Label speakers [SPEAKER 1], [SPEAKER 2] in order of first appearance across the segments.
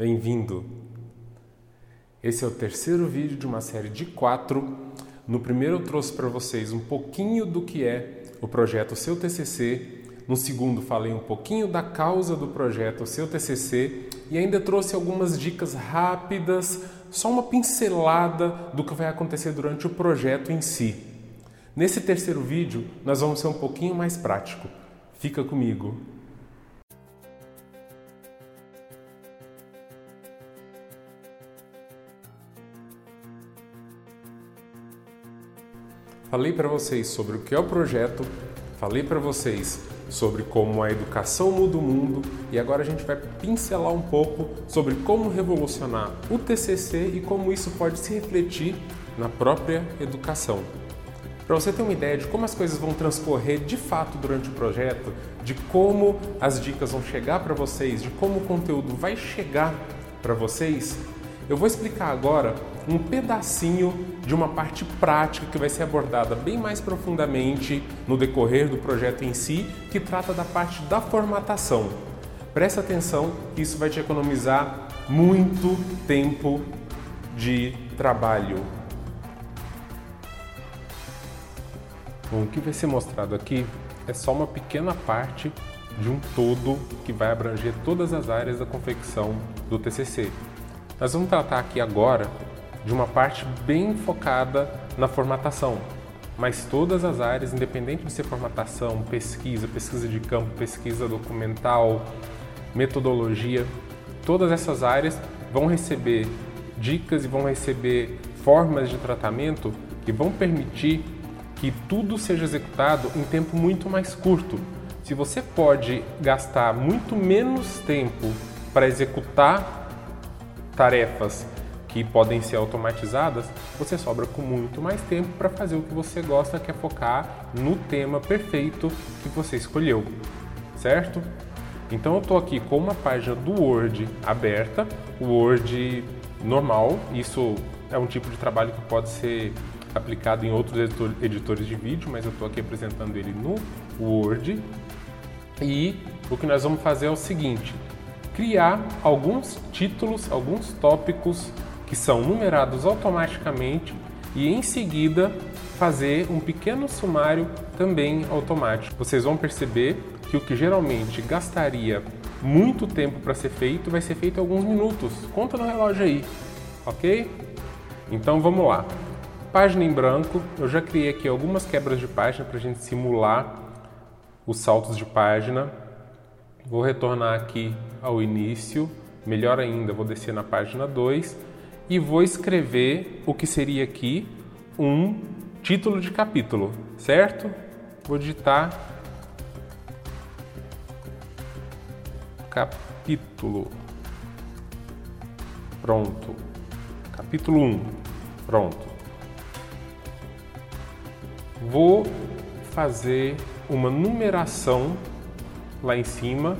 [SPEAKER 1] Bem-vindo! Esse é o terceiro vídeo de uma série de quatro. No primeiro eu trouxe para vocês um pouquinho do que é o projeto Seu TCC. No segundo falei um pouquinho da causa do projeto Seu TCC e ainda trouxe algumas dicas rápidas, só uma pincelada do que vai acontecer durante o projeto em si. Nesse terceiro vídeo nós vamos ser um pouquinho mais prático. Fica comigo! Falei para vocês sobre o que é o projeto, falei para vocês sobre como a educação muda o mundo e agora a gente vai pincelar um pouco sobre como revolucionar o TCC e como isso pode se refletir na própria educação. Para você ter uma ideia de como as coisas vão transcorrer de fato durante o projeto, de como as dicas vão chegar para vocês, de como o conteúdo vai chegar para vocês, eu vou explicar agora um pedacinho de uma parte prática que vai ser abordada bem mais profundamente no decorrer do projeto em si, que trata da parte da formatação. Presta atenção que isso vai te economizar muito tempo de trabalho. Bom, o que vai ser mostrado aqui é só uma pequena parte de um todo que vai abranger todas as áreas da confecção do TCC. Nós vamos tratar aqui agora de uma parte bem focada na formatação, mas todas as áreas, independente de ser formatação, pesquisa, pesquisa de campo, pesquisa documental, metodologia, todas essas áreas vão receber dicas e vão receber formas de tratamento que vão permitir que tudo seja executado em tempo muito mais curto. Se você pode gastar muito menos tempo para executar tarefas que podem ser automatizadas, você sobra com muito mais tempo para fazer o que você gosta, que é focar no tema perfeito que você escolheu, certo? Então eu estou aqui com uma página do Word aberta, o Word normal, isso é um tipo de trabalho que pode ser aplicado em outros editores de vídeo, mas eu estou aqui apresentando ele no Word. E o que nós vamos fazer é o seguinte: criar alguns títulos, alguns tópicos que são numerados automaticamente e em seguida fazer um pequeno sumário também automático. Vocês vão perceber que o que geralmente gastaria muito tempo para ser feito vai ser feito em alguns minutos. Conta no relógio aí, ok? Então vamos lá. Página em branco, eu já criei aqui algumas quebras de página para a gente simular os saltos de página. Vou retornar aqui ao início, melhor ainda, vou descer na página 2 e vou escrever o que seria aqui um título de capítulo, certo? Vou digitar capítulo. Pronto. Capítulo 1. Pronto. Vou fazer uma numeração lá em cima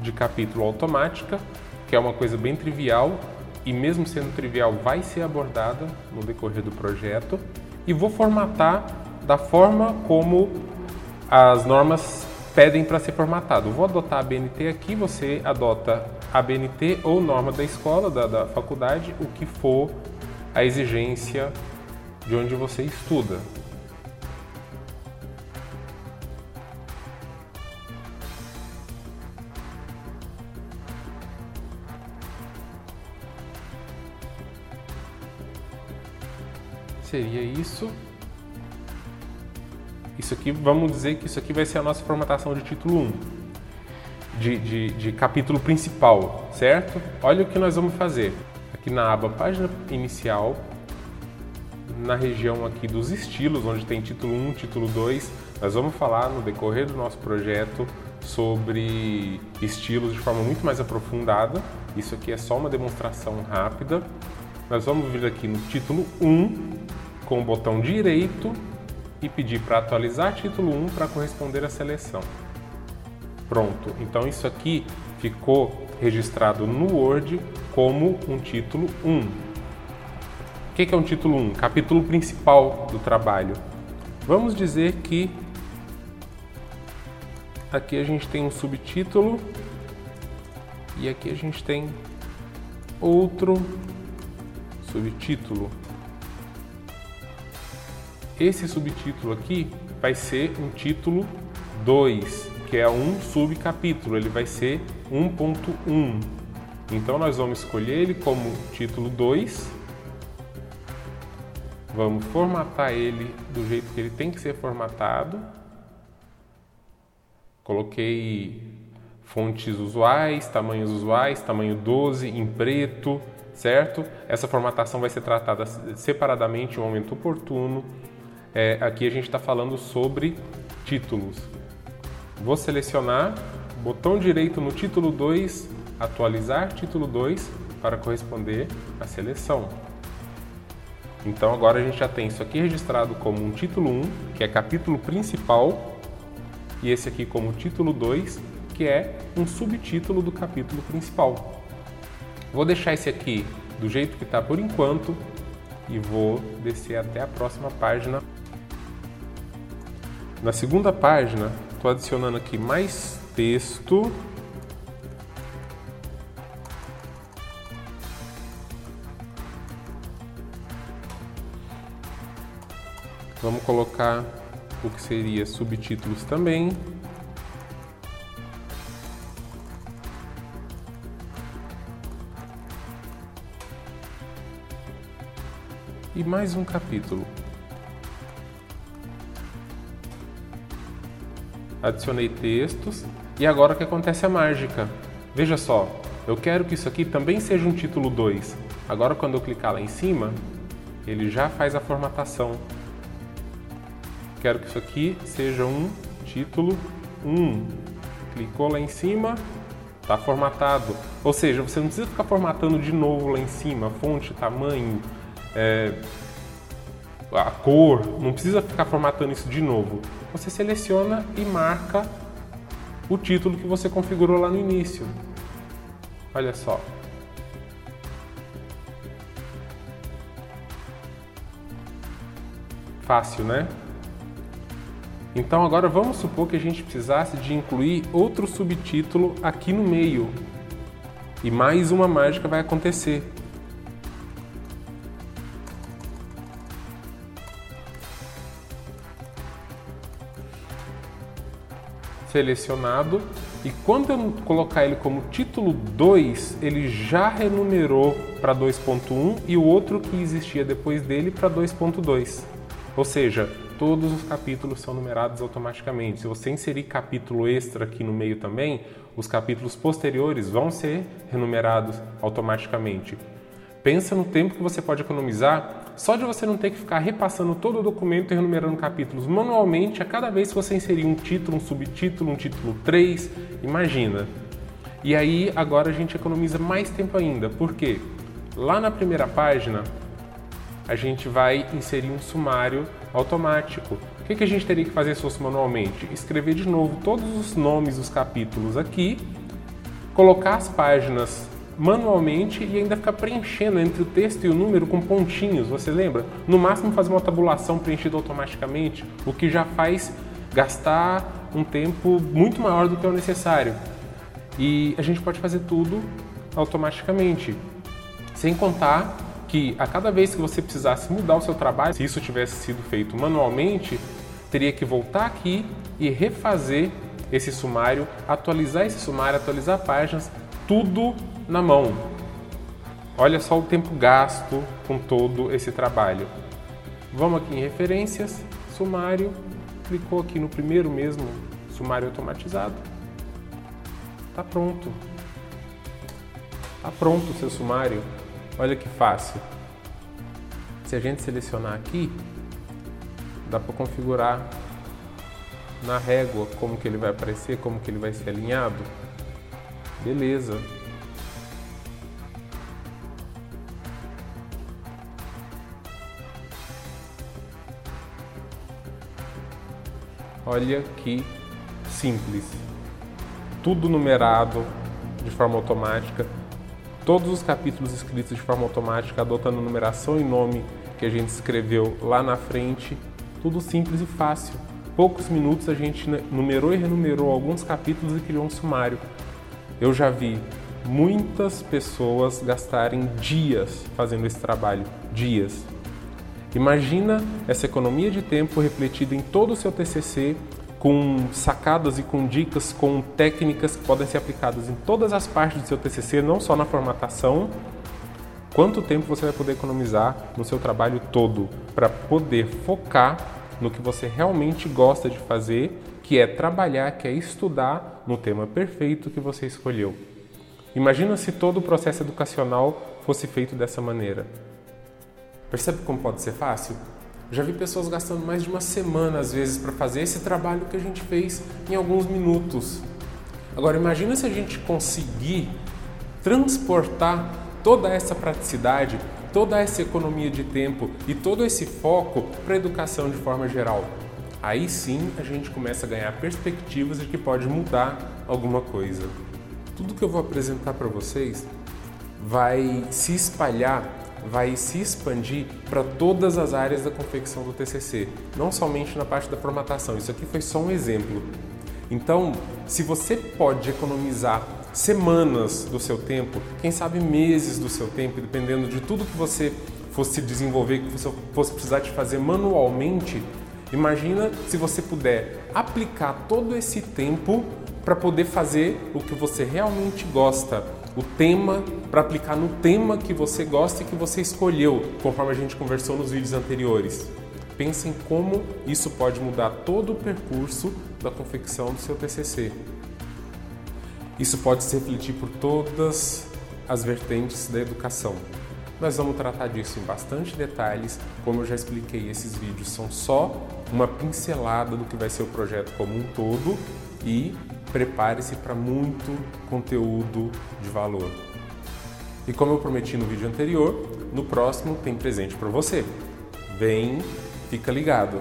[SPEAKER 1] de capítulo automática, que é uma coisa bem trivial e mesmo sendo trivial vai ser abordada no decorrer do projeto e vou formatar da forma como as normas pedem para ser formatado. Vou adotar a BNT aqui, você adota a BNT ou norma da escola, da, da faculdade, o que for a exigência de onde você estuda. Seria isso. Isso aqui, vamos dizer que isso aqui vai ser a nossa formatação de título 1, de, de, de capítulo principal, certo? Olha o que nós vamos fazer. Aqui na aba página inicial, na região aqui dos estilos, onde tem título 1, título 2, nós vamos falar no decorrer do nosso projeto sobre estilos de forma muito mais aprofundada. Isso aqui é só uma demonstração rápida. Nós vamos vir aqui no título 1, com o botão direito e pedir para atualizar título 1 para corresponder à seleção. Pronto, então isso aqui ficou registrado no Word como um título 1. O que é um título 1? Capítulo principal do trabalho. Vamos dizer que aqui a gente tem um subtítulo E aqui a gente tem outro subtítulo. Esse subtítulo aqui vai ser um título 2, que é um subcapítulo, ele vai ser 1.1. Então nós vamos escolher ele como título 2. Vamos formatar ele do jeito que ele tem que ser formatado. Coloquei fontes usuais, tamanhos usuais, tamanho 12 em preto, certo? Essa formatação vai ser tratada separadamente em um momento oportuno. É, aqui a gente está falando sobre títulos. Vou selecionar, botão direito no título 2, atualizar título 2 para corresponder à seleção. Então agora a gente já tem isso aqui registrado como um título 1, que é capítulo principal, e esse aqui como título 2, que é um subtítulo do capítulo principal. Vou deixar esse aqui do jeito que está por enquanto e vou descer até a próxima página. Na segunda página, estou adicionando aqui mais texto. Vamos colocar o que seria subtítulos também. E mais um capítulo. adicionei textos e agora que acontece a mágica. Veja só, eu quero que isso aqui também seja um título 2. Agora quando eu clicar lá em cima, ele já faz a formatação. Quero que isso aqui seja um título 1. Clicou lá em cima, está formatado. Ou seja, você não precisa ficar formatando de novo lá em cima, fonte, tamanho, é, a cor, não precisa ficar formatando isso de novo. Você seleciona e marca o título que você configurou lá no início. Olha só. Fácil, né? Então agora vamos supor que a gente precisasse de incluir outro subtítulo aqui no meio. E mais uma mágica vai acontecer. Selecionado e quando eu colocar ele como título 2, ele já renumerou para 2.1 e o outro que existia depois dele para 2.2. Ou seja, todos os capítulos são numerados automaticamente. Se você inserir capítulo extra aqui no meio também, os capítulos posteriores vão ser renumerados automaticamente. Pensa no tempo que você pode economizar só de você não ter que ficar repassando todo o documento e enumerando capítulos manualmente a cada vez que você inserir um título, um subtítulo, um título 3, imagina. E aí agora a gente economiza mais tempo ainda, porque lá na primeira página a gente vai inserir um sumário automático. O que, que a gente teria que fazer se fosse manualmente? Escrever de novo todos os nomes dos capítulos aqui, colocar as páginas manualmente e ainda ficar preenchendo entre o texto e o número com pontinhos, você lembra? No máximo fazer uma tabulação preenchida automaticamente, o que já faz gastar um tempo muito maior do que é o necessário. E a gente pode fazer tudo automaticamente, sem contar que a cada vez que você precisasse mudar o seu trabalho, se isso tivesse sido feito manualmente, teria que voltar aqui e refazer esse sumário, atualizar esse sumário, atualizar páginas, tudo na mão. Olha só o tempo gasto com todo esse trabalho. Vamos aqui em referências, sumário, clicou aqui no primeiro mesmo, sumário automatizado. Tá pronto. Tá pronto o seu sumário. Olha que fácil. Se a gente selecionar aqui, dá para configurar na régua como que ele vai aparecer, como que ele vai ser alinhado. Beleza. Olha que simples. Tudo numerado de forma automática. Todos os capítulos escritos de forma automática, adotando numeração e nome que a gente escreveu lá na frente. Tudo simples e fácil. Poucos minutos a gente numerou e renumerou alguns capítulos e criou um sumário. Eu já vi muitas pessoas gastarem dias fazendo esse trabalho, dias. Imagina essa economia de tempo refletida em todo o seu TCC, com sacadas e com dicas, com técnicas que podem ser aplicadas em todas as partes do seu TCC, não só na formatação. Quanto tempo você vai poder economizar no seu trabalho todo para poder focar no que você realmente gosta de fazer, que é trabalhar, que é estudar no tema perfeito que você escolheu. Imagina se todo o processo educacional fosse feito dessa maneira. Percebe como pode ser fácil? Já vi pessoas gastando mais de uma semana, às vezes, para fazer esse trabalho que a gente fez em alguns minutos. Agora, imagina se a gente conseguir transportar toda essa praticidade, toda essa economia de tempo e todo esse foco para a educação de forma geral. Aí sim a gente começa a ganhar perspectivas de que pode mudar alguma coisa. Tudo que eu vou apresentar para vocês vai se espalhar vai se expandir para todas as áreas da confecção do TCC, não somente na parte da formatação. Isso aqui foi só um exemplo. Então, se você pode economizar semanas do seu tempo, quem sabe meses do seu tempo, dependendo de tudo que você fosse desenvolver, que você fosse precisar de fazer manualmente, imagina se você puder aplicar todo esse tempo para poder fazer o que você realmente gosta o tema para aplicar no tema que você gosta e que você escolheu, conforme a gente conversou nos vídeos anteriores. Pense em como isso pode mudar todo o percurso da confecção do seu TCC. Isso pode se refletir por todas as vertentes da educação. Nós vamos tratar disso em bastante detalhes, como eu já expliquei, esses vídeos são só uma pincelada do que vai ser o projeto como um todo e prepare-se para muito conteúdo de valor. E como eu prometi no vídeo anterior, no próximo tem presente para você. Vem, fica ligado.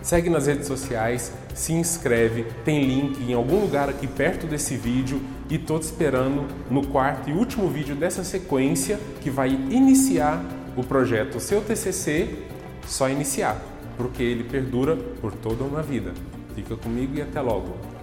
[SPEAKER 1] Segue nas redes sociais, se inscreve, tem link em algum lugar aqui perto desse vídeo e tô te esperando no quarto e último vídeo dessa sequência que vai iniciar o projeto Seu TCC, só iniciar, porque ele perdura por toda uma vida. Fica comigo e até logo.